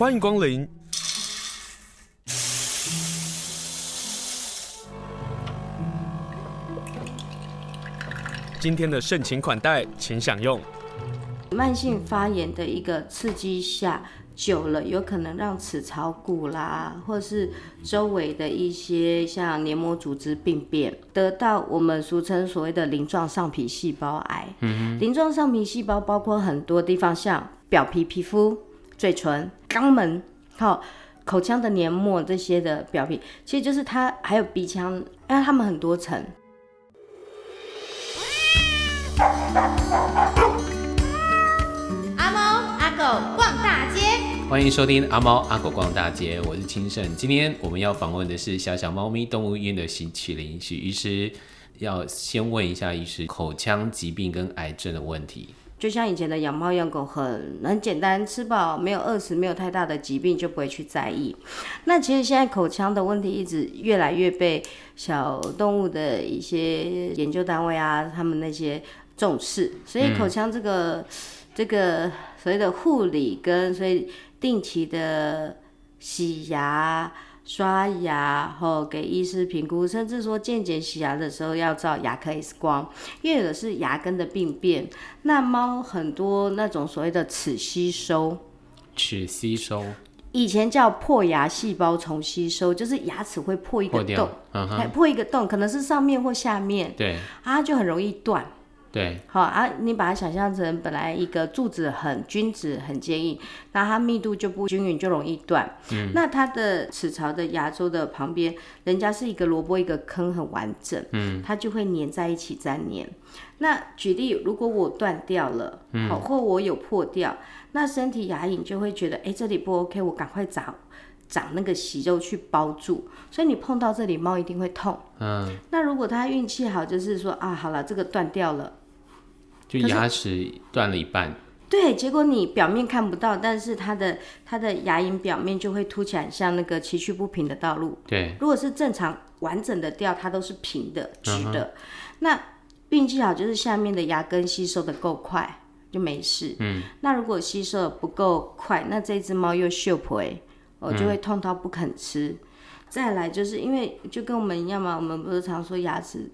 欢迎光临。今天的盛情款待，请享用。慢性发炎的一个刺激下，久了有可能让齿槽骨啦，或是周围的一些像黏膜组织病变，得到我们俗称所谓的鳞状上皮细胞癌。嗯，鳞状上皮细胞包括很多地方，像表皮皮肤、嘴唇、肛门、好口腔的黏膜这些的表皮，其实就是它还有鼻腔，因为它们很多层。阿猫阿狗逛大街，欢迎收听阿猫阿狗逛大街，我是清盛。今天我们要访问的是小小猫咪动物医院的徐启林许医师。要先问一下医师，口腔疾病跟癌症的问题，就像以前的养猫养狗很很简单，吃饱没有饿死，没有太大的疾病就不会去在意。那其实现在口腔的问题一直越来越被小动物的一些研究单位啊，他们那些重视，所以口腔这个。这个所谓的护理跟所以定期的洗牙、刷牙，后给医师评估，甚至说健检洗牙的时候要照牙科 X 光，因为有的是牙根的病变。那猫很多那种所谓的齿吸收，齿吸收，以前叫破牙细胞重吸收，就是牙齿会破一个洞，破，uh-huh. 破一个洞，可能是上面或下面，对，啊就很容易断。对，好啊，你把它想象成本来一个柱子很均质、很坚硬，那它密度就不均匀，就容易断。嗯，那它的齿槽的牙周的旁边，人家是一个萝卜一个坑，很完整。嗯，它就会粘在一起粘黏。那举例，如果我断掉了，好、嗯，或我有破掉，那身体牙龈就会觉得，哎，这里不 OK，我赶快长长那个息肉去包住。所以你碰到这里，猫一定会痛。嗯，那如果它运气好，就是说啊，好了，这个断掉了。就牙齿断了一半，对，结果你表面看不到，但是它的它的牙龈表面就会凸起来，像那个崎岖不平的道路。对，如果是正常完整的掉，它都是平的、直的。嗯、那运气好就是下面的牙根吸收的够快，就没事。嗯，那如果吸收的不够快，那这只猫又秀婆哎，我就会痛到不肯吃、嗯。再来就是因为就跟我们一样嘛，我们不是常说牙齿。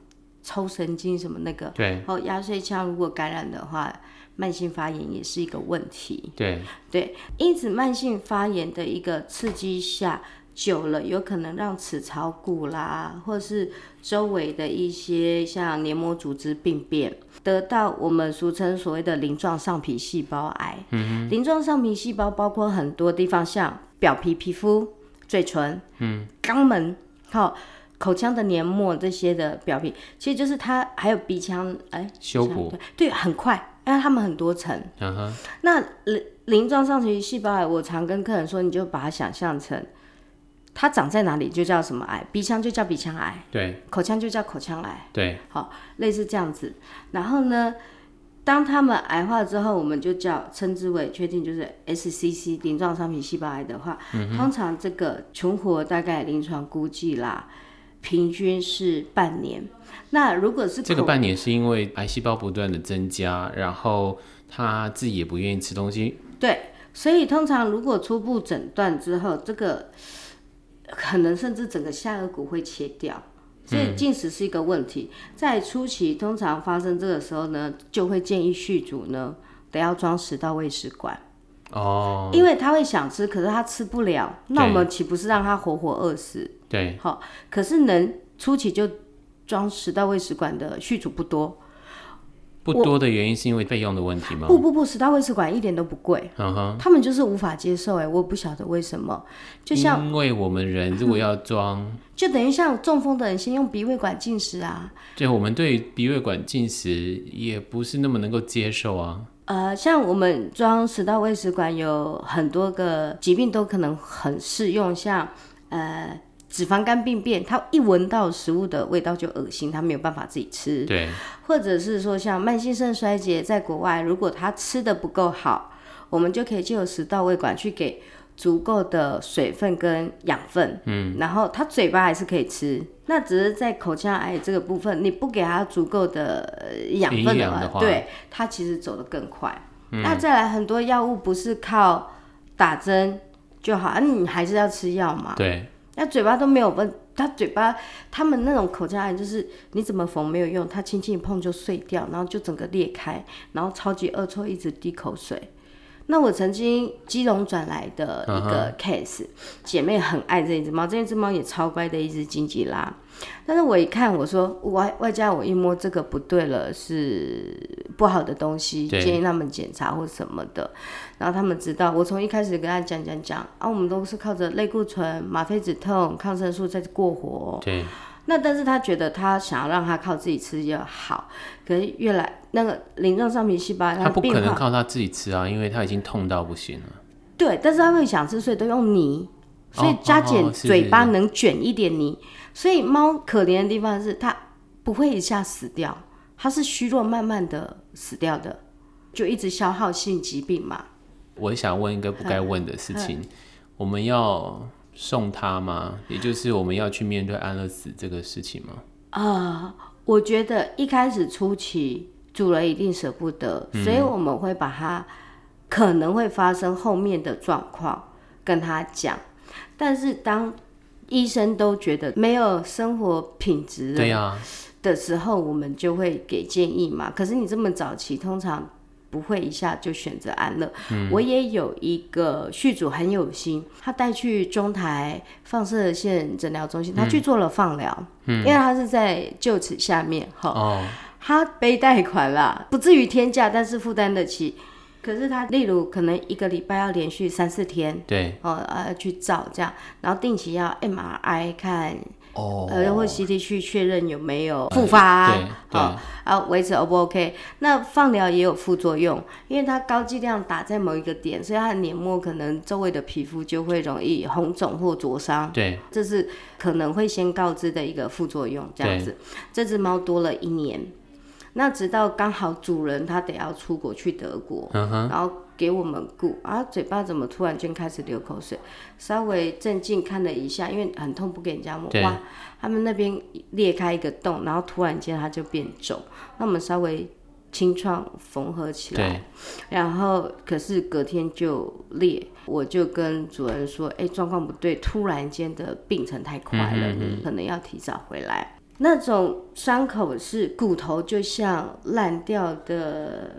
抽神经什么那个，对，哦，压岁腔如果感染的话，慢性发炎也是一个问题。对对，因此慢性发炎的一个刺激下，久了有可能让齿槽骨啦，或是周围的一些像黏膜组织病变，得到我们俗称所谓的鳞状上皮细胞癌。嗯，鳞状上皮细胞包括很多地方，像表皮皮肤、嘴唇、嗯，肛门，好。口腔的黏膜这些的表皮，其实就是它还有鼻腔，哎，修补，对，很快，因为它们很多层。嗯哼。那鳞鳞状上皮细胞癌，我常跟客人说，你就把它想象成，它长在哪里就叫什么癌，鼻腔就叫鼻腔癌，对，口腔就叫口腔癌，对，好，类似这样子。然后呢，当它们癌化之后，我们就叫称之为确定就是 SCC 鳞状上皮细胞癌的话，嗯，通常这个存活大概临床估计啦。平均是半年。那如果是这个半年，是因为癌细胞不断的增加，然后他自己也不愿意吃东西。对，所以通常如果初步诊断之后，这个可能甚至整个下颌骨会切掉，所以进食是一个问题。嗯、在初期，通常发生这个时候呢，就会建议续主呢得要装食道胃食管。哦，因为他会想吃，可是他吃不了，那我们岂不是让他活活饿死？对，好，可是能初期就装食道胃食管的续主不多，不多的原因是因为费用的问题吗？不不不，食道胃食管一点都不贵，嗯哼，他们就是无法接受，哎，我不晓得为什么，就像因为我们人如果要装、嗯，就等于像中风的人先用鼻胃管进食啊，对，我们对鼻胃管进食也不是那么能够接受啊，呃，像我们装食道胃食管有很多个疾病都可能很适用，像呃。脂肪肝病变，他一闻到食物的味道就恶心，他没有办法自己吃。对，或者是说像慢性肾衰竭，在国外如果他吃的不够好，我们就可以借由食道胃管去给足够的水分跟养分。嗯，然后他嘴巴还是可以吃，那只是在口腔癌这个部分，你不给他足够的养分的话，的话对，他其实走得更快。嗯。那再来很多药物不是靠打针。就好，啊，你还是要吃药嘛。对。那嘴巴都没有问，他嘴巴他们那种口腔癌就是你怎么缝没有用，他轻轻一碰就碎掉，然后就整个裂开，然后超级恶臭，一直滴口水。那我曾经基隆转来的一个 case，、uh -huh. 姐妹很爱这一只猫，这一只猫也超乖的一只金吉拉。但是我一看，我说外外加我一摸这个不对了，是不好的东西，建议他们检查或什么的。然后他们知道，我从一开始跟他讲讲讲啊，我们都是靠着类固醇、吗啡止痛、抗生素在过活。对。那但是他觉得他想要让他靠自己吃就好，可是越来那个鳞状上皮细胞，他不可能靠他自己吃啊，因为他已经痛到不行了。对，但是他会想吃，所以都用泥，所以加减嘴巴能卷一点泥。哦哦哦，所以猫可怜的地方是它不会一下死掉，它是虚弱慢慢的死掉的，就一直消耗性疾病嘛。我想问一个不该问的事情，我们要。送它吗？也就是我们要去面对安乐死这个事情吗？啊、呃，我觉得一开始初期主人一定舍不得、嗯，所以我们会把它可能会发生后面的状况跟他讲。但是当医生都觉得没有生活品质对呀的时候，我们就会给建议嘛。可是你这么早期，通常。不会一下就选择安乐、嗯。我也有一个续主很有心，他带去中台放射线诊疗中心，他去做了放疗、嗯，因为他是在臼齿下面哈、哦。他背贷款啦，不至于天价，但是负担得起。可是他例如可能一个礼拜要连续三四天，对，哦呃去照这样，然后定期要 MRI 看。哦，呃，或 CT 去确认有没有复发、啊，哦、后维持 O 不 OK？那放疗也有副作用，因为它高剂量打在某一个点，所以它的黏膜可能周围的皮肤就会容易红肿或灼伤。对，这是可能会先告知的一个副作用。这样子，这只猫多了一年，那直到刚好主人他得要出国去德国，嗯、然后。给我们顾啊，嘴巴怎么突然间开始流口水？稍微镇静看了一下，因为很痛，不给人家摸。哇，他们那边裂开一个洞，然后突然间它就变肿。那我们稍微清创缝合起来，然后可是隔天就裂。我就跟主人说：“哎，状况不对，突然间的病程太快了，嗯嗯嗯，你可能要提早回来。”那种伤口是骨头就像烂掉的。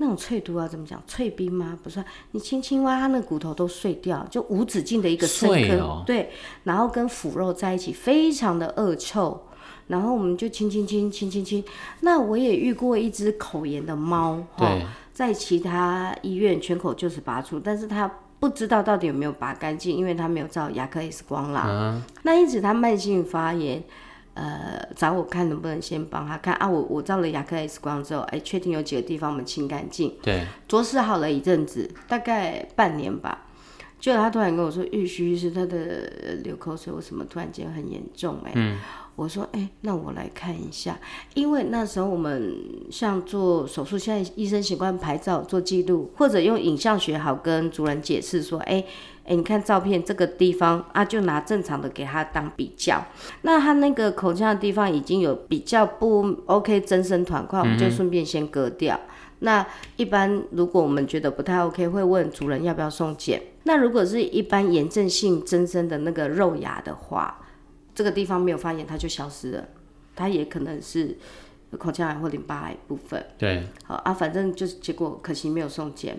那种脆度要怎么讲？脆冰吗？不算，你轻轻挖，它那骨头都碎掉，就无止境的一个深坑，哦，对，然后跟腐肉在一起，非常的恶臭。然后我们就轻轻轻轻轻轻。那我也遇过一只口炎的猫，哈，在其他医院全口臼齿拔出，但是它不知道到底有没有拔干净，因为它没有照牙科 X 光啦。嗯，那因此它慢性发炎。呃，找我看能不能先帮他看啊？我我照了牙科 X 光之后，哎、欸，确定有几个地方我们清干净，对，着实好了一阵子，大概半年吧。就他突然跟我说，玉虚是他的流口水，为什么突然间很严重、欸？哎、嗯，我说，哎、欸，那我来看一下，因为那时候我们像做手术，现在医生习惯拍照做记录，或者用影像学好跟主人解释说，哎、欸。哎、欸，你看照片这个地方啊，就拿正常的给他当比较。那他那个口腔的地方已经有比较不 OK，增生团块，我们就顺便先割掉、嗯。那一般如果我们觉得不太 OK，会问主人要不要送检。那如果是一般炎症性增生的那个肉芽的话，这个地方没有发炎，它就消失了。它也可能是口腔癌或淋巴癌部分。对，好啊，反正就是结果可惜没有送检。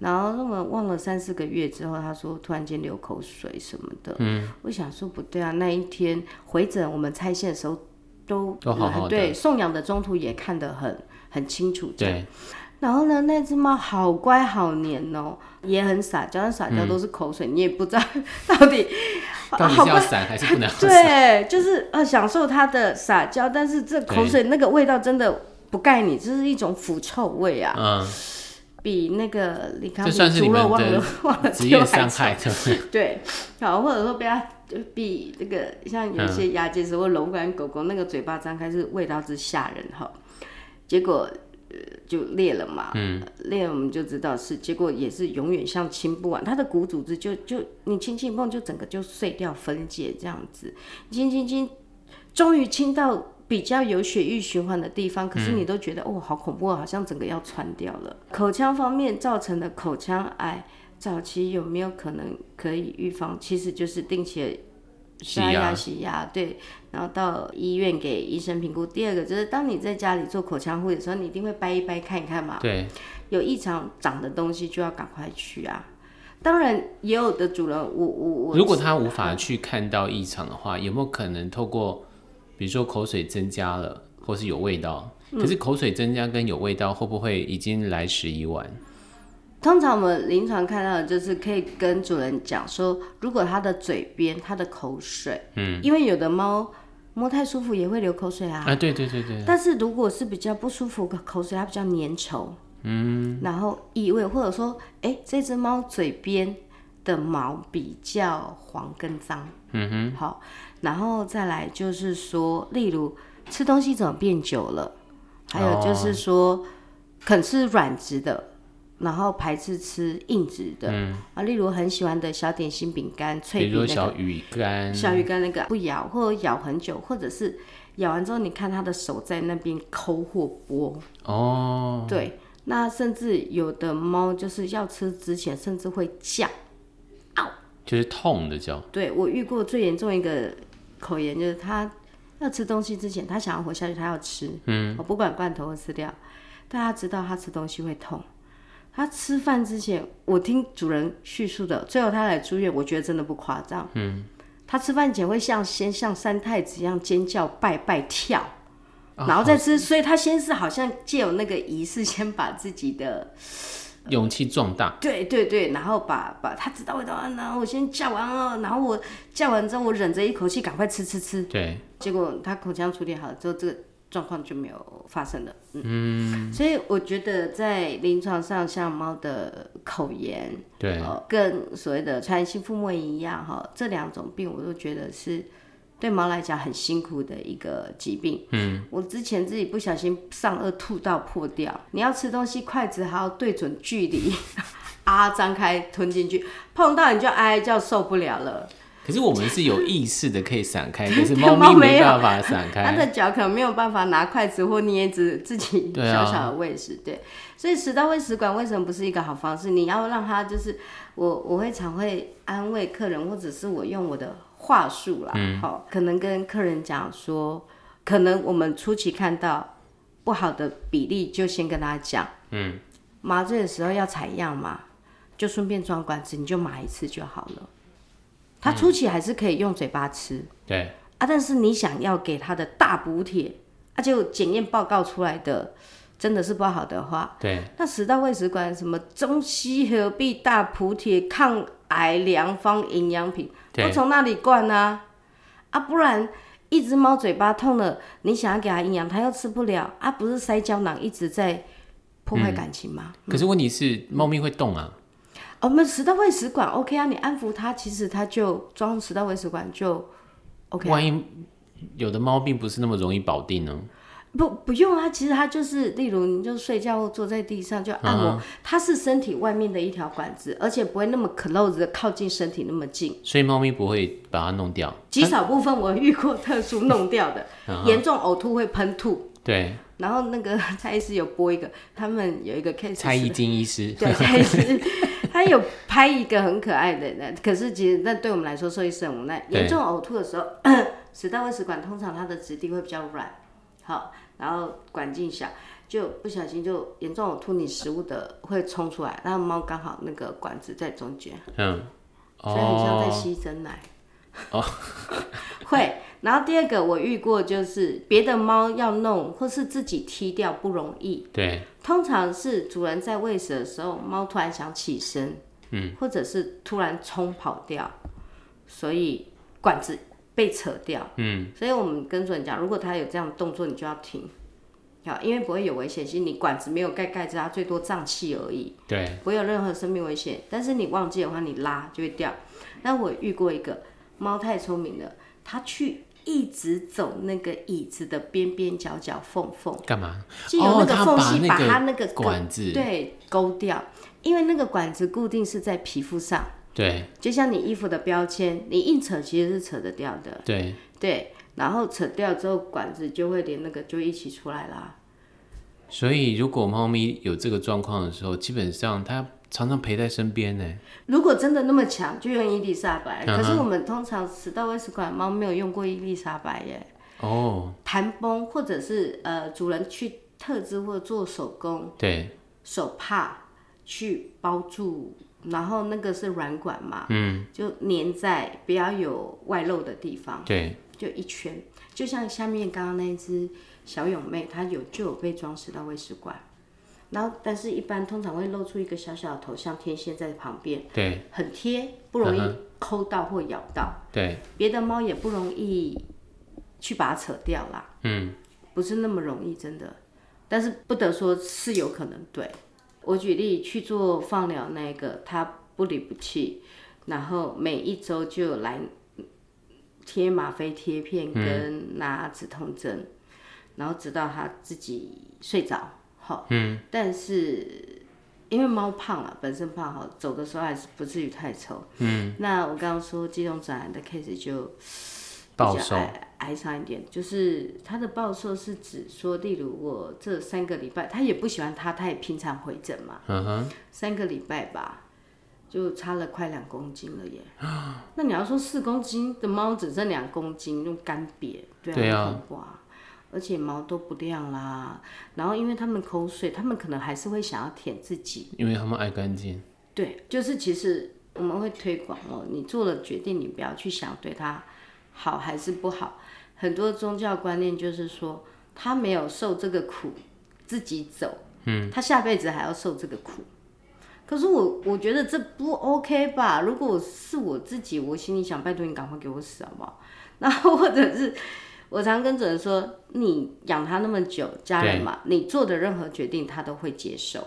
然后那么忘了三四个月之后，他说突然间流口水什么的。嗯，我想说不对啊，那一天回诊我们拆线的时候都都好好的，对，送养的中途也看得很很清楚。对。然后呢，那只猫好乖好黏哦，也很撒娇，但撒娇都是口水，嗯、你也不知道到底 到底是要撒还是不能 撒。对，就是呃享受它的撒娇，但是这口水那个味道真的不盖你，这是一种腐臭味啊。嗯。比那个你看，猪肉忘了 忘了丢还惨，对，好，或者说比较比那个像有些亚健斯或龙管狗狗那个嘴巴张开是味道之吓人哈，结果就裂了嘛，嗯，裂了我们就知道是，结果也是永远像清不完，它的骨组织就就你轻轻碰就整个就碎掉分解这样子，轻轻轻，终于清到。比较有血液循环的地方，可是你都觉得、嗯、哦，好恐怖，好像整个要穿掉了。口腔方面造成的口腔癌，早期有没有可能可以预防？其实就是定期的刷牙、洗牙，对，然后到医院给医生评估。第二个就是当你在家里做口腔护理的时候，你一定会掰一掰看一看嘛。对，有异常长的东西就要赶快去啊。当然，也有的主人，我我我，如果他无法去看到异常的话，有没有可能透过，比如说口水增加了，或是有味道？可是口水增加跟有味道，会不会已经来时已晚？通常我们临床看到的就是可以跟主人讲说，如果它的嘴边、它的口水，嗯，因为有的猫摸太舒服也会流口水啊，啊，对对对对。但是如果是比较不舒服，口水它比较粘稠，嗯，然后异味，或者说，哎、欸，这只猫嘴边的毛比较黄跟脏，嗯哼，好，然后再来就是说，例如吃东西怎么变久了，还有就是说，肯吃软质的。然后排斥吃硬质的，嗯。啊，例如很喜欢的小点心、饼干、脆饼，比如小鱼干，小鱼干那个不咬或者咬很久，或者是咬完之后，你看他的手在那边抠或剥。哦，对，那甚至有的猫就是要吃之前，甚至会叫，嗷，就是痛的叫。对，我遇过最严重一个口炎，就是它要吃东西之前，它想要活下去，它要吃，嗯，我不管罐头或饲料，但它知道它吃东西会痛。他吃饭之前，我听主人叙述的，最后他来住院，我觉得真的不夸张。嗯，他吃饭前会像先像三太子一样尖叫、拜拜、跳，然后再吃，哦、所以他先是好像借有那个仪式，先把自己的勇气壮大。对对对，然后把把他知道味道，然后我先叫完了，然后我叫完之后，我忍着一口气赶快吃吃吃。对，结果他口腔处理好了之后，这个。状况就没有发生了，嗯，嗯，所以我觉得在临床上，像猫的口炎，对，呃，跟所谓的传染性腹膜炎一样，哈，这两种病我都觉得是对猫来讲很辛苦的一个疾病。嗯，我之前自己不小心上颚吐到破掉，你要吃东西，筷子还要对准距离，啊，张开吞进去，碰到你就哀叫受不了了。可是我们是有意识的，可以闪开，可是猫咪没办法闪开。它的脚可能没有办法拿筷子或捏子自己小小的喂食，对，对。所以食道喂食管为什么不是一个好方式？你要让它就是我我会常会安慰客人，或者是我用我的话术啦，好、嗯，可能跟客人讲说，可能我们初期看到不好的比例，就先跟他讲，嗯，麻醉的时候要采样嘛，就顺便装管子，你就麻一次就好了。他初期还是可以用嘴巴吃，嗯、对。啊，但是你想要给它的大补铁，啊，就检验报告出来的真的是不好的话，对，那食道胃食管什么中西合璧大补铁抗癌良方营养品，都从那里灌啊，啊，不然一只猫嘴巴痛了，你想要给它营养，它又吃不了，啊，不是塞胶囊一直在破坏感情吗？嗯、可是问题是猫咪会动啊。我们食道喂食管 OK 啊，你安抚它，其实它就装食道喂食管就 OK。万一有的猫并不是那么容易保定呢？不，不用啊，其实它就是，例如你就睡觉或坐在地上就按摩，它是身体外面的一条管子，而且不会那么 close 的靠近身体那么近，所以猫咪不会把它弄掉。极少部分我遇过特殊弄掉的，严重呕吐会喷吐。对。然后那个蔡医师有播一个，他们有一个 case。蔡依金医师。对，蔡医师。他有拍一个很可爱的，那可是其实那对我们来说，受益是很无奈。严重呕吐的时候，食道胃食管通常它的质地会比较软，好，然后管径小，就不小心就严重呕吐，你食物的会冲出来，然后猫刚好那个管子在中间，嗯，所以很像在吸珍奶，哦，会。然后第二个我遇过就是别的猫要弄或是自己踢掉不容易，对，通常是主人在喂食的时候，猫突然想起身，嗯，或者是突然冲跑掉，所以管子被扯掉，嗯，所以我们跟主人讲，如果它有这样的动作，你就要停，好，因为不会有危险性，你管子没有盖盖子，它最多胀气而已，对，不会有任何生命危险，但是你忘记的话，你拉就会掉。那我遇过一个猫太聪明了，它去。一直走那个椅子的边边角角缝缝，干嘛？就有那个缝隙，把它那个管子对勾掉，因为那个管子固定是在皮肤上，对，就像你衣服的标签，你硬扯其实是扯得掉的，对对，然后扯掉之后，管子就会连那个就一起出来啦。所以如果猫咪有这个状况的时候，基本上它常常陪在身边呢。如果真的那么强，就用伊丽莎白。可是我们通常食道胃食管猫没有用过伊丽莎白耶。哦。弹绷或者是呃主人去特制或者做手工，对，手帕去包住，然后那个是软管嘛，嗯，就粘在不要有外露的地方，对，就一圈，就像下面刚刚那只小勇妹，她有就有被装饰到胃食管。然后，但是一般通常会露出一个小小的头，像天线在旁边，对，很贴，不容易抠到或咬到，对，别的猫也不容易去把它扯掉啦，嗯，不是那么容易，真的，但是不得说是有可能，对，我举例去做放疗那个，他不离不弃，然后每一周就来贴吗啡贴片跟拿止痛针，嗯、然后直到他自己睡着。嗯，但是因为猫胖了，本身胖好，走的时候还是不至于太丑。嗯，那我刚刚说机动转移的 case 就比较矮矮长一点，就是它的暴瘦是指说，例如我这三个礼拜，他也不喜欢它，他也平常回诊嘛。嗯哼，三个礼拜吧，就差了快两公斤了耶。那你要说四公斤的猫只剩两公斤，用干瘪，对啊，而且毛都不亮啦，然后因为他们口水，他们可能还是会想要舔自己，因为他们爱干净。对，就是其实我们会推广哦，你做了决定，你不要去想对他好还是不好。很多宗教观念就是说，他没有受这个苦，自己走，嗯，他下辈子还要受这个苦。可是我我觉得这不 OK 吧？如果是我自己，我心里想，拜托你赶快给我死好不好？然后或者是。我常跟主人说，你养他那么久，家人嘛，你做的任何决定他都会接受，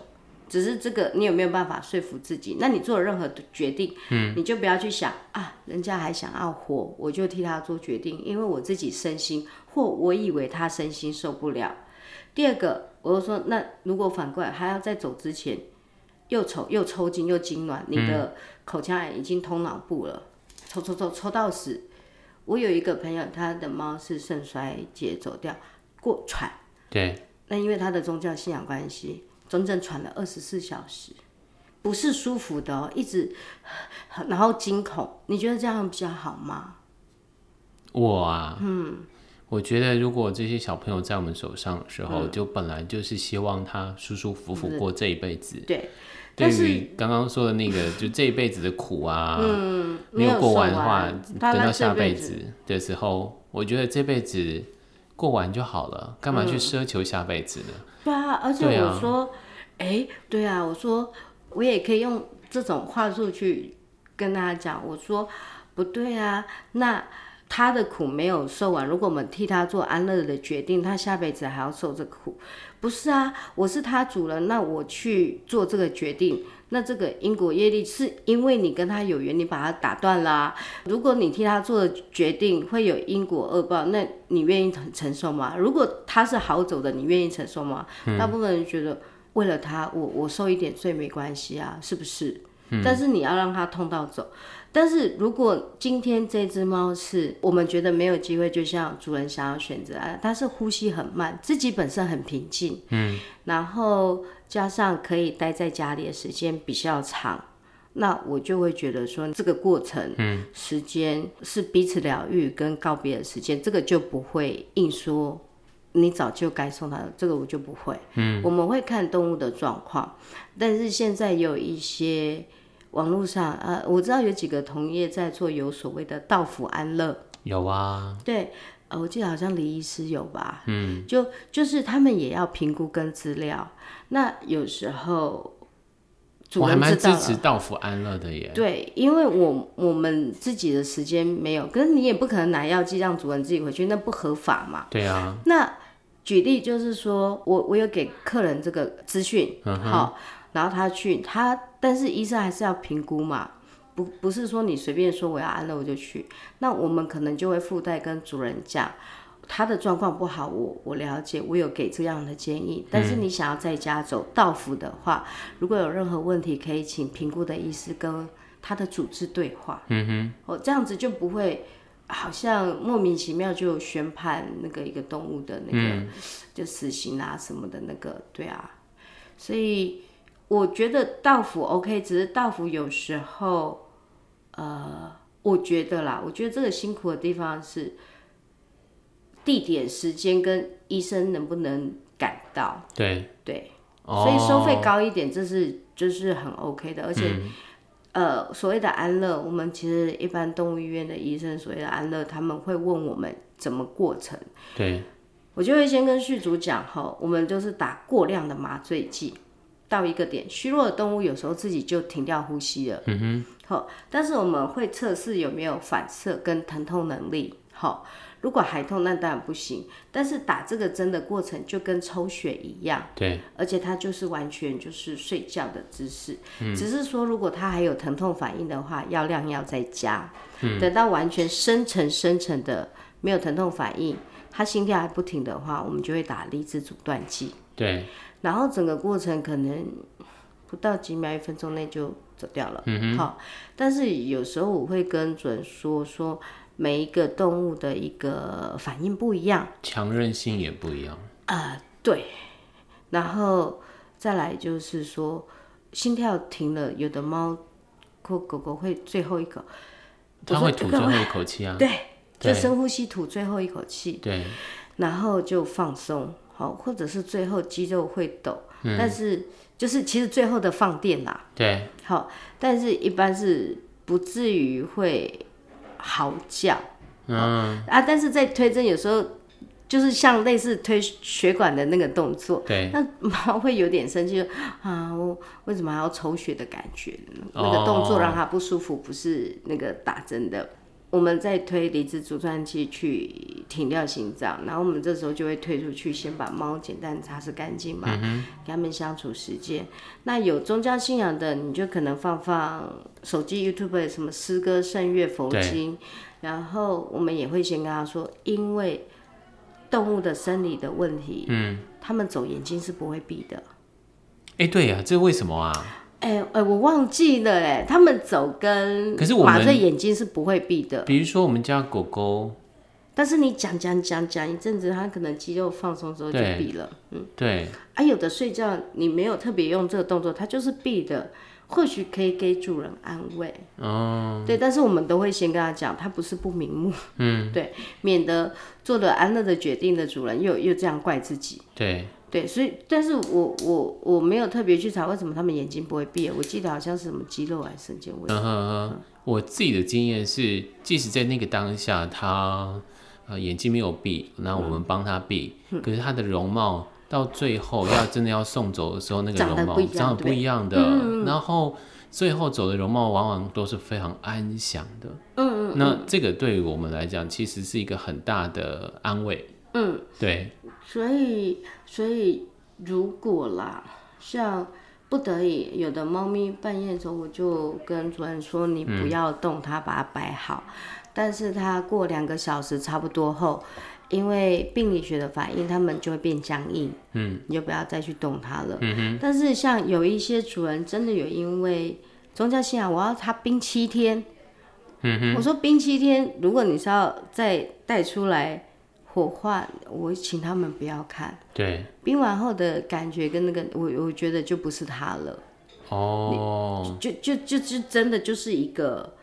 只是这个你有没有办法说服自己？那你做了任何的决定，嗯，你就不要去想啊，人家还想要活，我就替他做决定，因为我自己身心或我以为他身心受不了。第二个，我就说，那如果反过来还要在走之前又抽又抽筋又痉挛，你的口腔癌已经通脑部了，抽抽抽抽到死。我有一个朋友，他的猫是肾衰竭走掉，过喘。对。那因为他的宗教信仰关系，整整喘了二十四小时，不是舒服的哦，一直，然后惊恐。你觉得这样比较好吗？我啊，嗯，我觉得如果这些小朋友在我们手上的时候，嗯、就本来就是希望他舒舒服服过这一辈子。对。对于刚刚说的那个，就这一辈子的苦啊，嗯，没有过完的话，等到下辈子的时候，我觉得这辈子过完就好了，干嘛去奢求下辈子呢？嗯。对啊，而且我说，哎，欸，对啊，我说我也可以用这种话术去跟大家讲，我说不对啊，那。他的苦没有受完，如果我们替他做安乐的决定，他下辈子还要受这个苦，不是啊？我是他主人，那我去做这个决定，那这个因果业力是因为你跟他有缘，你把他打断啦、啊。如果你替他做的决定会有因果恶报，那你愿意承承受吗？如果他是好走的，你愿意承受吗？嗯、大部分人觉得为了他，我我受一点罪没关系啊，是不是？嗯、但是你要让他痛到走。但是如果今天这只猫是我们觉得没有机会，就像主人想要选择啊，它是呼吸很慢，自己本身很平静，嗯，然后加上可以待在家里的时间比较长，那我就会觉得说这个过程，嗯，时间是彼此疗愈跟告别的时间，这个就不会硬说你早就该送它了，这个我就不会，嗯，我们会看动物的状况，但是现在有一些。网络上，呃，我知道有几个同业在做有所谓的道府安乐，有啊，对，呃，我记得好像李医师有吧，嗯，就就是他们也要评估跟资料，那有时候我还蛮支持道府安乐的耶，对，因为我我们自己的时间没有，可是你也不可能拿药剂让主人自己回去，那不合法嘛，对啊，那举例就是说我我有给客人这个资讯，好、嗯哼。然后他去，他但是医生还是要评估嘛，不不是说你随便说我要安乐我就去，那我们可能就会附带跟主人讲，他的状况不好，我我了解，我有给这样的建议，但是你想要在家走到府的话，如果有任何问题，可以请评估的医师跟他的主治对话，嗯哼，哦这样子就不会好像莫名其妙就宣判那个一个动物的那个、嗯、就死刑啊什么的那个，对啊，所以我觉得到府 OK，只是到府有时候，呃，我觉得啦，我觉得这个辛苦的地方是地点、时间跟医生能不能赶到，对。对，所以收费高一点，这是就是很 OK 的，而且。嗯。呃，所谓的安乐，我们其实一般动物医院的医生所谓的安乐，他们会问我们怎么过程。对，我就会先跟畜主讲哈，我们就是打过量的麻醉剂，到一个点，虚弱的动物有时候自己就停掉呼吸了。嗯哼，好，但是我们会测试有没有反射跟疼痛能力。好。如果还痛，那当然不行。但是打这个针的过程就跟抽血一样，对，而且它就是完全就是睡觉的姿势，嗯，只是说如果它还有疼痛反应的话，药量要再加。嗯，等到完全深层深层的没有疼痛反应，它心跳还不停的话，我们就会打离子阻断剂。对，然后整个过程可能不到几秒、一分钟内就走掉了。嗯哼，好，但是有时候我会跟主人说说。每一个动物的一个反应不一样，强韧性也不一样。啊、呃，对。然后再来就是说，心跳停了，有的猫或狗狗会最后一口，它会吐最后一口气啊。对，就深呼吸吐最后一口气。对。然后就放松，好，或者是最后肌肉会抖，嗯、但是就是其实最后的放电啦。对。好，但是一般是不至于会。嚎叫，嗯啊，但是在推针有时候就是像类似推血管的那个动作，对，那猫会有点生气，啊，我为什么还要抽血的感觉？那个动作让它不舒服，不是那个打针的。我们在推离子阻断器去停掉心脏，然后我们这时候就会推出去，先把猫简单擦拭干净嘛，嗯，给他们相处时间。那有宗教信仰的，你就可能放放手机 YouTube 什么诗歌、圣乐、佛经，然后我们也会先跟他说，因为动物的生理的问题，嗯，他们走眼睛是不会闭的。哎，对呀，这为什么啊？哎、欸、哎、欸，我忘记了哎，他们走跟可是我麻醉眼睛是不会闭的。比如说我们家狗狗，但是你讲讲讲讲一阵子，它可能肌肉放松之后就闭了。嗯，对。啊，有的睡觉你没有特别用这个动作，它就是闭的，或许可以给主人安慰。哦。对，但是我们都会先跟他讲，他不是不瞑目。嗯。对，免得做了安乐的决定的主人又又这样怪自己。对。对，所以，但是我我我没有特别去查为什么他们眼睛不会闭，我记得好像是什么肌肉还是神经。嗯嗯。我自己的经验是，即使在那个当下，他呃眼睛没有闭，那我们帮他闭，嗯，可是他的容貌到最后要 真的要送走的时候，那个容貌长得不一样的，嗯，然后最后走的容貌往往都是非常安详的。嗯嗯。那这个对于我们来讲，其实是一个很大的安慰。嗯，对。所以，所以如果啦，像不得已，有的猫咪半夜的时候，我就跟主人说，你不要动它，把它摆好。嗯、但是它过两个小时差不多后，因为病理学的反应，它们就会变僵硬。嗯，你就不要再去动它了。嗯哼。但是像有一些主人真的有因为宗教信仰，我要它冰七天。嗯哼。我说冰七天，如果你是要再带出来。火化，我请他们不要看。对，冰完后的感觉跟那个，我我觉得就不是他了。哦，就就就就真的就是一个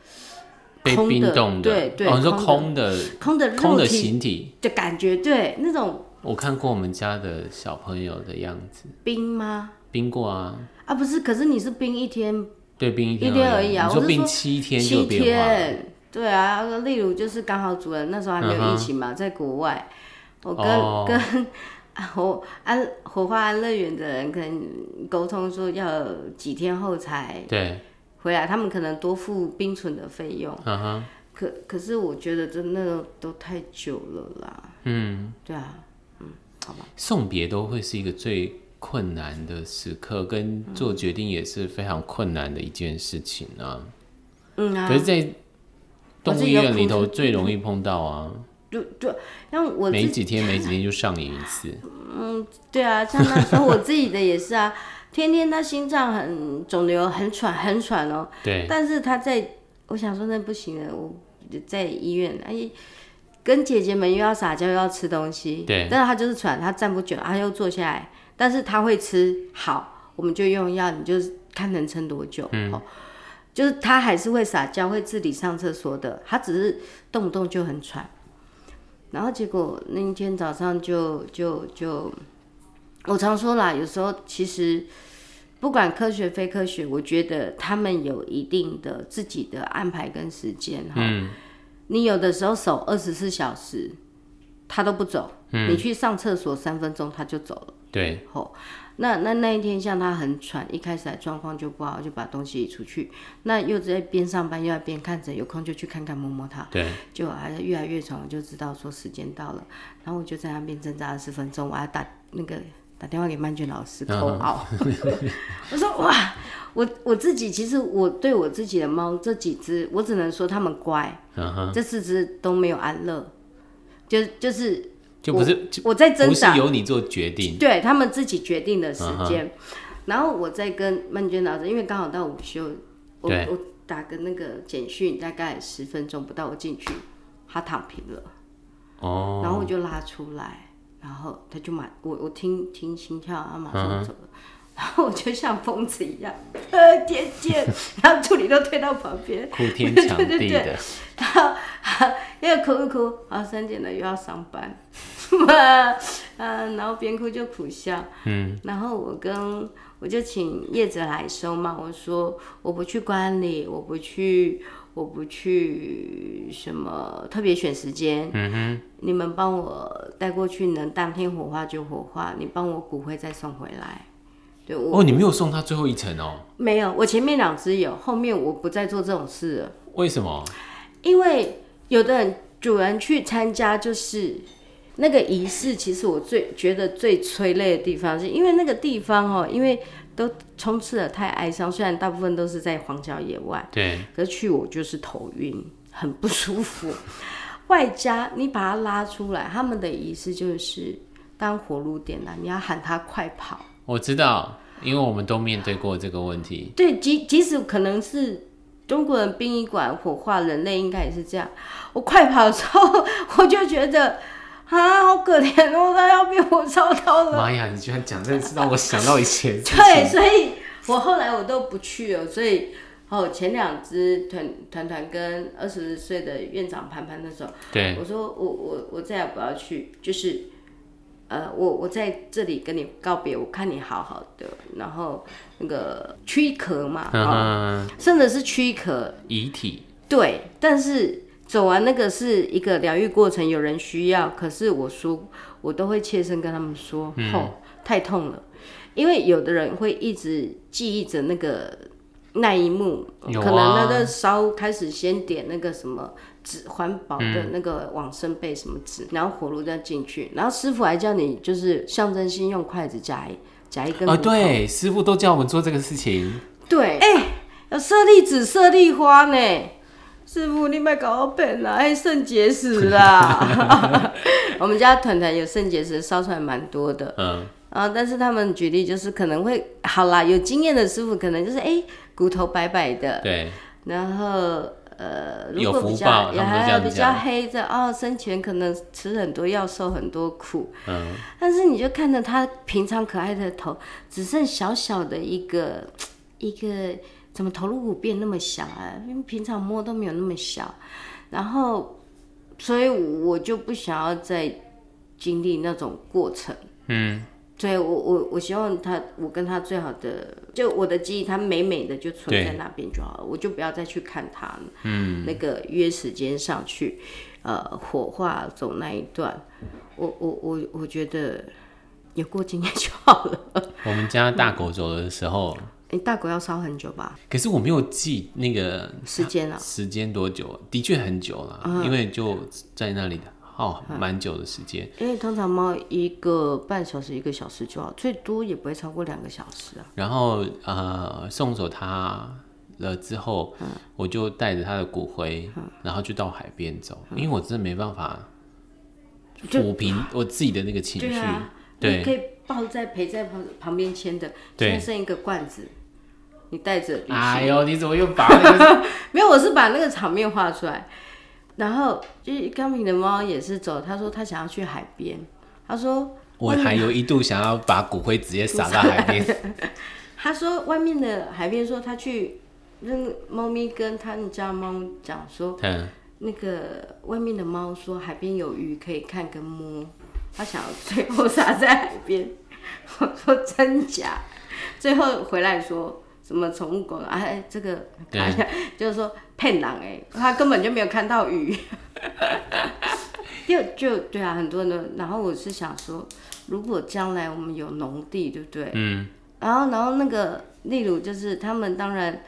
被冰冻的，对对，哦，你说空的空的空的形体的感觉，对那种。我看过我们家的小朋友的样子。冰吗？冰过啊。啊，不是，可是你是冰一天，对，冰一天一天而已啊。我说冰七天就变化。对啊，例如就是刚好主人那时候还没有疫情嘛，uh. 在国外，我跟、oh. 跟 火安火花安乐园的人可能沟通说要几天后才对回来，他们可能多付冰存的费用。Uh -huh. 可可是我觉得真的都太久了啦。嗯，对啊，嗯，好吧。送别都会是一个最困难的时刻，跟做决定也是非常困难的一件事情啊。嗯啊。可是，在动物医院里头最容易碰到啊，对对，像我没几天没几天就上瘾一次。嗯，对啊，像那时候我自己的也是啊，天天他心脏很肿瘤，很喘很喘哦。对。但是他在，我想说那不行了，我在医院，哎，跟姐姐们又要撒娇又要吃东西，对，但是他就是喘，他站不久，他又坐下来，但是他会吃，好，我们就用药，你就看能撑多久，嗯，哦，就是他还是会撒娇，会自理上厕所的，他只是动不动就很喘，然后结果那一天早上就就就，我常说啦，有时候其实。不管科学非科学，我觉得他们有一定的自己的安排跟时间哈。嗯。你有的时候守二十四小时，他都不走。嗯。你去上厕所三分钟，他就走了。对。吼，那那那一天像他很喘，一开始状况就不好，就把东西移出去。那又在边上班又在边看着，有空就去看看摸摸他。对。就还是越来越喘，我就知道说时间到了，然后我就在那边挣扎二十分钟，我还打那个。打电话给曼娟老师口号，我说哇，我我自己其实我对我自己的猫这几只，我只能说它们乖，这四只都没有安乐，就就是就不是我在挣扎，不是由你做决定，对他们自己决定的时间，然后我在跟曼娟老师，因为刚好到午休，我我打个那个简讯，大概十分钟不到，我进去，他躺平了，哦，然后我就拉出来。然后他就马我我听听心跳，他马上走了，嗯、然后我就像疯子一样，呃，天天，然后助理都推到旁边，哭天抢地的，对。对对，然后 又哭一哭，啊，三点了又要上班，啊，然后边哭就苦笑，嗯，然后我跟我就请叶子来收嘛，我说我不去管理，我不去。我不去什么特别选时间，嗯哼，你们帮我带过去，能当天火化就火化，你帮我骨灰再送回来。对，我哦，你没有送他最后一程哦？没有，我前面两只有，后面我不再做这种事了。为什么？因为有的人主人去参加，就是那个仪式，其实我最觉得最催泪的地方，是因为那个地方哦，因为。都充斥了太哀伤，虽然大部分都是在荒郊野外，对，可是去我就是头晕，很不舒服。外加你把它拉出来，他们的仪式就是当火炉点燃，你要喊他快跑。我知道，因为我们都面对过这个问题。对，即即使可能是中国人殡仪馆火化，人类应该也是这样。我快跑的时候，我就觉得。啊，好可怜哦，他要被我烧到了。妈呀，你居然讲这个，让我想到以前。对，所以我后来我都不去了。所以哦，前两只团团团跟二十岁的院长潘潘那时候，对，我说我我我再也不要去，就是呃，我我在这里跟你告别，我看你好好的，然后那个躯壳嘛，嗯、哦，甚至是躯壳遗体，对，但是。走完那个是一个疗愈过程，有人需要，可是我说我都会切身跟他们说，嗯、哦，太痛了，因为有的人会一直记忆着那个那一幕，啊、可能那个烧开始先点那个什么纸环保的那个往生被什么纸，嗯、然后火炉再进去，然后师傅还叫你就是象征性用筷子夹一夹一根，啊，对，师傅都叫我们做这个事情，对，哎、欸，要舍利子、舍利花呢。师傅，你别搞我笨啦，还肾结石啦！我们家团团有肾结石，烧出来蛮多的。嗯，啊，但是他们举例就是可能会好啦，有经验的师傅可能就是哎、欸，骨头白白的。对。然后呃，如果比较也还有比较黑的哦，生前可能吃很多药，受很多苦。嗯。但是你就看着他平常可爱的头，只剩小小的一个一个。怎么头颅骨变那么小啊？因为平常摸都没有那么小，然后，所以我就不想要再经历那种过程。嗯，所以我我我希望他，我跟他最好的，就我的记忆，他美美的就存在那边就好了，我就不要再去看他了。嗯，那个约时间上去，呃，火化走那一段，我我我我觉得有过经验就好了。我们家大狗走的时候。嗯你大狗要烧很久吧？可是我没有记那个时间了。时间多久？的确很久了，嗯、因为就在那里的，哦，蛮久的时间。因为通常猫一个半小时、一个小时就好，最多也不会超过两个小时啊。然后呃，送走它了之后，嗯、我就带着它的骨灰，嗯、然后就到海边走，嗯、因为我真的没办法抚平我自己的那个情绪。对，可以抱在陪在旁旁边牵的，现在剩一个罐子。你带着，哎呦，你怎么又把那个？没有，我是把那个场面画出来。然后就是刚平的猫也是走，他说他想要去海边，他说我还有一度想要把骨灰直接撒到海边。他说外面的海边说他去，那猫咪跟他们家猫讲说，嗯，那个外面的猫说海边有鱼可以看跟摸，他想要最后撒在海边。我说真假？最后回来说什么宠物狗哎，这个看一下，就是说骗人哎，他根本就没有看到鱼。就就对啊，很多人都。然后我是想说，如果将来我们有农地，对不对？嗯。然后，然后那个，例如就是他们当然，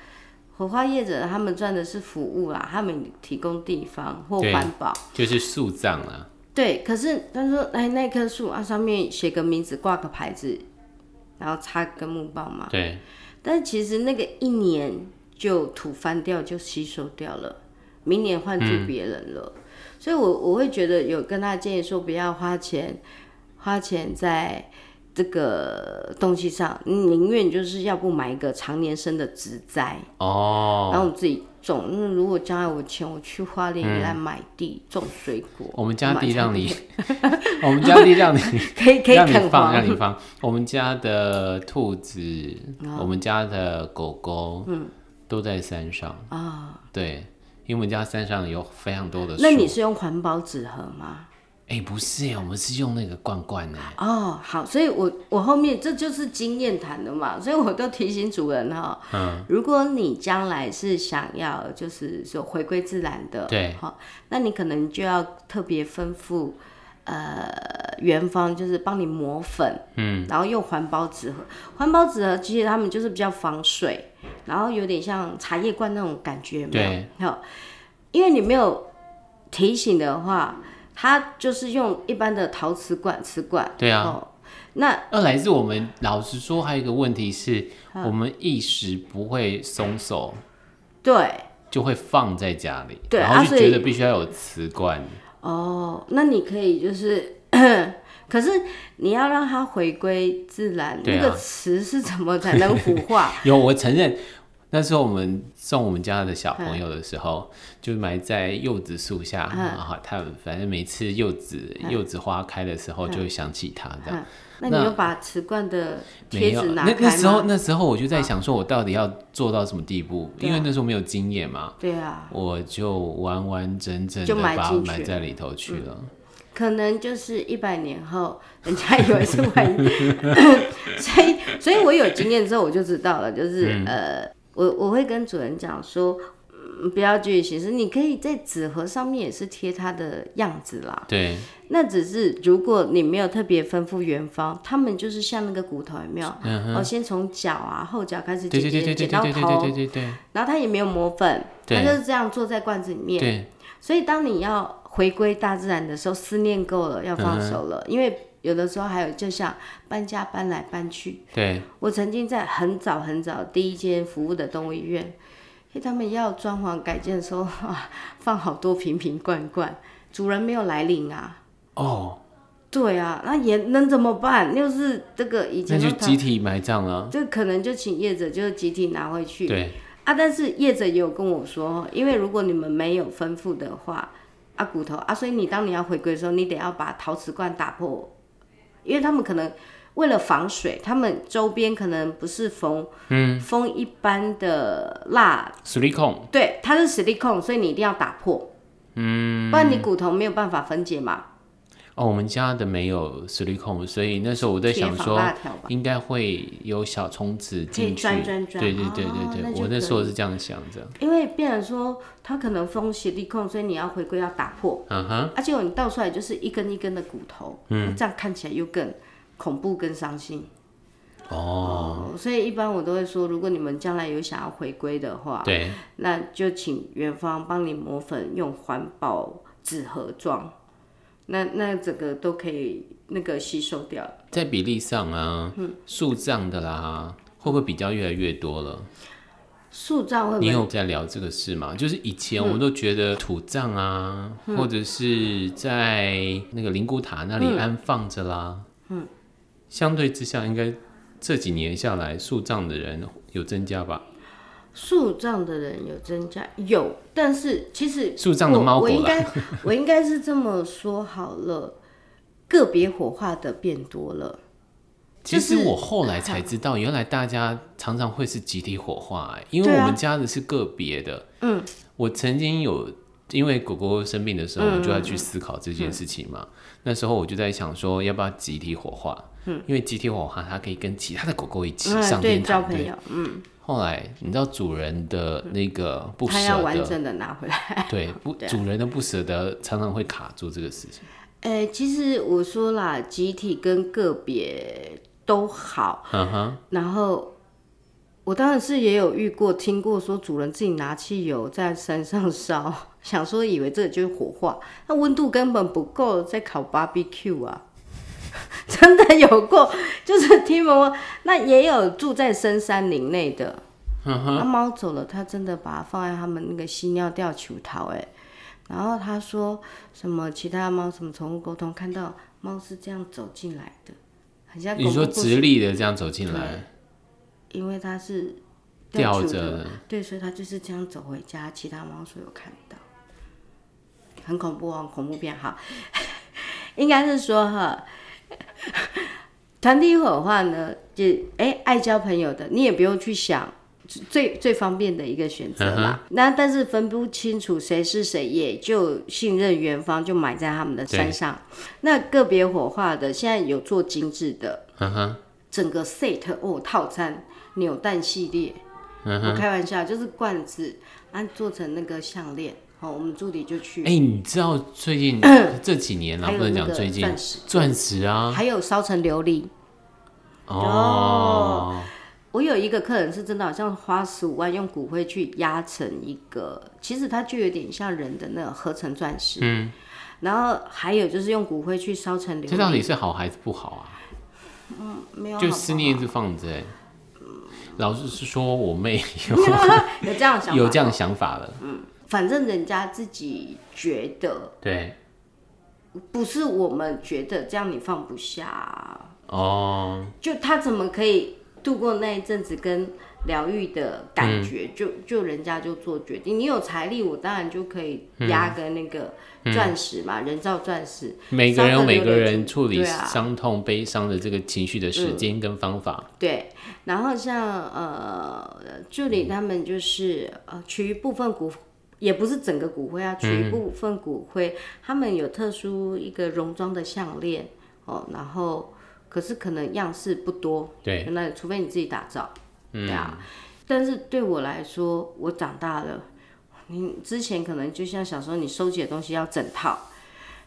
火花业者他们赚的是服务啦，他们提供地方或环保，就是树葬啦。对，可是他说，哎，那棵树啊，上面写个名字，挂个牌子，然后插个木棒嘛。对。但是其实那个一年就土翻掉，就吸收掉了，明年换住别人了。嗯、所以我我会觉得有跟他建议说，不要花钱，花钱在这个东西上，你宁愿就是要不买一个常年生的植栽哦，然后自己。种，那如果将来我钱，我去花莲也来买地种水果。我们家地让你，我们家地让你 可以可以让你放，让你放。我们家的兔子，我们家的狗狗，嗯，都在山上啊。对，因为我们家山上有非常多的树。那你是用环保纸盒吗？哎、欸，不是呀，我们是用那个罐罐的。哦，好，所以我我后面这就是经验谈的嘛，所以我都提醒主人哈，嗯，如果你将来是想要就是说回归自然的，对，好，那你可能就要特别吩咐呃园方就是帮你磨粉，嗯，然后用环保纸盒，环保纸盒其实他们就是比较防水，然后有点像茶叶罐那种感觉？对，好，因为你没有提醒的话。它就是用一般的陶瓷罐、瓷罐。对啊。哦、那二来是我们老实说，还有一个问题是，嗯、我们一时不会松手。对。就会放在家里。对。然后就觉得必须要有瓷罐、啊。哦，那你可以就是，可是你要让它回归自然，啊、那个瓷是怎么才能腐化？有，我承认。那时候我们送我们家的小朋友的时候，就埋在柚子树下，然后他反正每次柚子柚子花开的时候，就会想起他这样。那你有把瓷罐的贴纸拿开那时候那时候我就在想说，我到底要做到什么地步？因为那时候没有经验嘛。对啊。我就完完整整的把它埋在里头去了。可能就是一百年后，人家以为是万一。所以，所以我有经验之后，我就知道了，就是呃。我我会跟主人讲说，嗯，不要具体形式，你可以在纸盒上面也是贴它的样子啦。对。那只是如果你没有特别吩咐园方，他们就是像那个骨头有没有？嗯哼。哦，先从脚啊后脚开始剪剪剪到头。对对对对对对。然后他也没有磨粉，他就是这样坐在罐子里面。对。所以当你要回归大自然的时候，思念够了，要放手了，因为。有的时候还有，就像搬家搬来搬去。对，我曾经在很早很早第一间服务的动物医院，因为他们要装潢改建的时候，啊，放好多瓶瓶罐罐，主人没有来领啊。哦。对啊，那也能怎么办？又是这个以前那就集体埋葬了。就可能就请业者就集体拿回去。对。啊，但是业者也有跟我说，因为如果你们没有吩咐的话，啊骨头啊，所以你当你要回归的时候，你得要把陶瓷罐打破。因为他们可能为了防水，他们周边可能不是封，嗯，封一般的蜡，实力控，对，它是实力控，所以你一定要打破，嗯，不然你骨头没有办法分解嘛。哦，我们家的没有矽利康，所以那时候我在想说，应该会有小虫子进去，钻钻钻，对对对对对，哦、我那时候是这样想着。因为变成说，它可能封矽利康，所以你要回归要打破，嗯哼，而且你倒出来就是一根一根的骨头，嗯，这样看起来又更恐怖、更伤心。哦、嗯，所以一般我都会说，如果你们将来有想要回归的话，对，那就请元芳帮你磨粉，用环保纸盒装。那那整个都可以那个吸收掉，在比例上啊，树葬的啦，会不会比较越来越多了？树葬会？你有在聊这个事吗？就是以前我们都觉得土葬啊，嗯、或者是在那个灵骨塔那里安放着啦，嗯，相对之下，应该这几年下来树葬的人有增加吧？树葬的人有增加，有，但是其实树葬的猫狗我应该 我应该是这么说好了，个别火化的变多了。其实我后来才知道，原来大家常常会是集体火化，哎，因为我们家的是个别的。嗯，我曾经有因为狗狗生病的时候，我就要去思考这件事情嘛。那时候我就在想说，要不要集体火化？嗯，因为集体火化，它可以跟其他的狗狗一起上天堂。对，嗯。后来你知道主人的那个不舍得，他要完整的拿回来。对，不，主人的不舍得常常会卡住这个事情。哎，其实我说啦，集体跟个别都好。嗯哼。然后我当然是也有遇过，听过说主人自己拿汽油在山上烧，想说以为这就是火化，那温度根本不够，在烤 barbecue 啊。真的有过，就是听闻，那也有住在深山林内的，那猫、uh. 走了，他真的把它放在他们那个吸尿吊球桃，哎，然后他说什么其他猫什么宠物沟通看到猫是这样走进来的，很像你说直立的这样走进来，因为它是吊着的，对，所以它就是这样走回家，其他猫所有看到，很恐怖哦，恐怖片哈，应该是说哈。团体火化呢，就哎、欸，爱交朋友的，你也不用去想最最方便的一个选择啦。Uh huh. 那但是分不清楚谁是谁，也就信任元芳，就埋在他们的山上。那个别火化的，现在有做精致的，uh huh. 整个 set 哦套餐扭蛋系列，uh huh. 我开玩笑，就是罐子，啊做成那个项链。好，我们助理就去。哎、欸，你知道最近 这几年啊，不能讲最近，钻石，钻石啊，还有烧成琉璃。哦，我有一个客人是真的，好像花十五万用骨灰去压成一个，其实它就有点像人的那个合成钻石。嗯。然后还有就是用骨灰去烧成琉璃，这到底是好还是不好啊？嗯，没有好好，就思念一直放着。嗯。老实是说，我妹 有有这样想，有这样想法了。嗯。反正人家自己觉得，对，不是我们觉得这样你放不下啊。哦，就他怎么可以度过那一阵子跟疗愈的感觉？嗯、就就人家就做决定，你有财力，我当然就可以压个那个钻石嘛，嗯、人造钻石。每个人有每个人处理伤痛、悲伤的这个情绪的时间跟方法。嗯、对，然后像呃助理他们就是呃取一部分骨。也不是整个骨灰啊，取一部分骨灰，嗯、他们有特殊一个戎装的项链哦，然后可是可能样式不多，对，那除非你自己打造，嗯、对啊。但是对我来说，我长大了，你之前可能就像小时候你收集的东西要整套，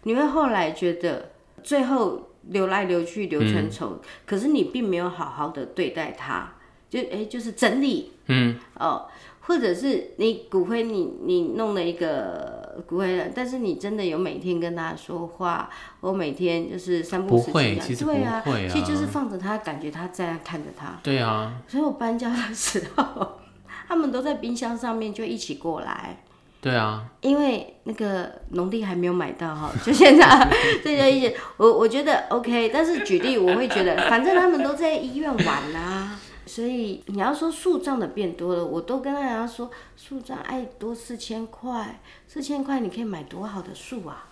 你会后来觉得最后留来留去留成丑，嗯、可是你并没有好好的对待它，就哎就是整理，嗯。哦。或者是你骨灰你，你你弄了一个骨灰了，但是你真的有每天跟他说话，我每天就是三不五时这样，其实不会啊，对啊，其实就是放着他，感觉他在看着他。对啊。所以我搬家的时候，他们都在冰箱上面就一起过来。对啊。因为那个农地还没有买到哈，就现在 这就一起，我我觉得 OK，但是举例我会觉得，反正他们都在医院玩啊。所以你要说树葬的变多了，我都跟大家说，树葬爱多四千块，四千块你可以买多好的树啊！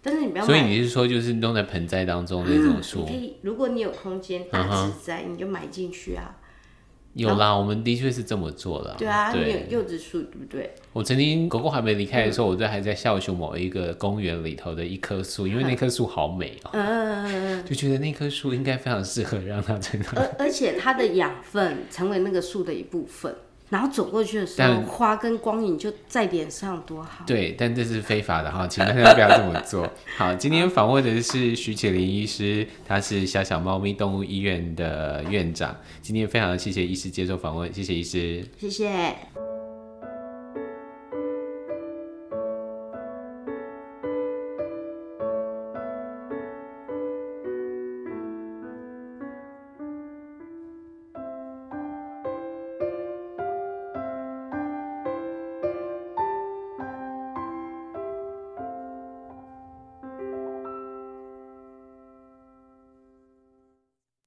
但是你不要买。所以你是说，就是弄在盆栽当中那种树？可以，如果你有空间大植栽，你就买进去啊。有啦，我们的确是这么做的。对啊，你有柚子树，对不对？我曾经狗狗还没离开的时候，我都还在孝雄某一个公园里头的一棵树，因为那棵树好美哦，嗯，就觉得那棵树应该非常适合让它在那。而 而且它的养分成为那个树的一部分。然后走过去的时候，花跟光影就在脸上，多好。对，但这是非法的哈，请大家不要这么做。好，今天访问的是徐启林医师，他是小小猫咪动物医院的院长。今天非常谢谢医师接受访问，谢谢医师，谢谢。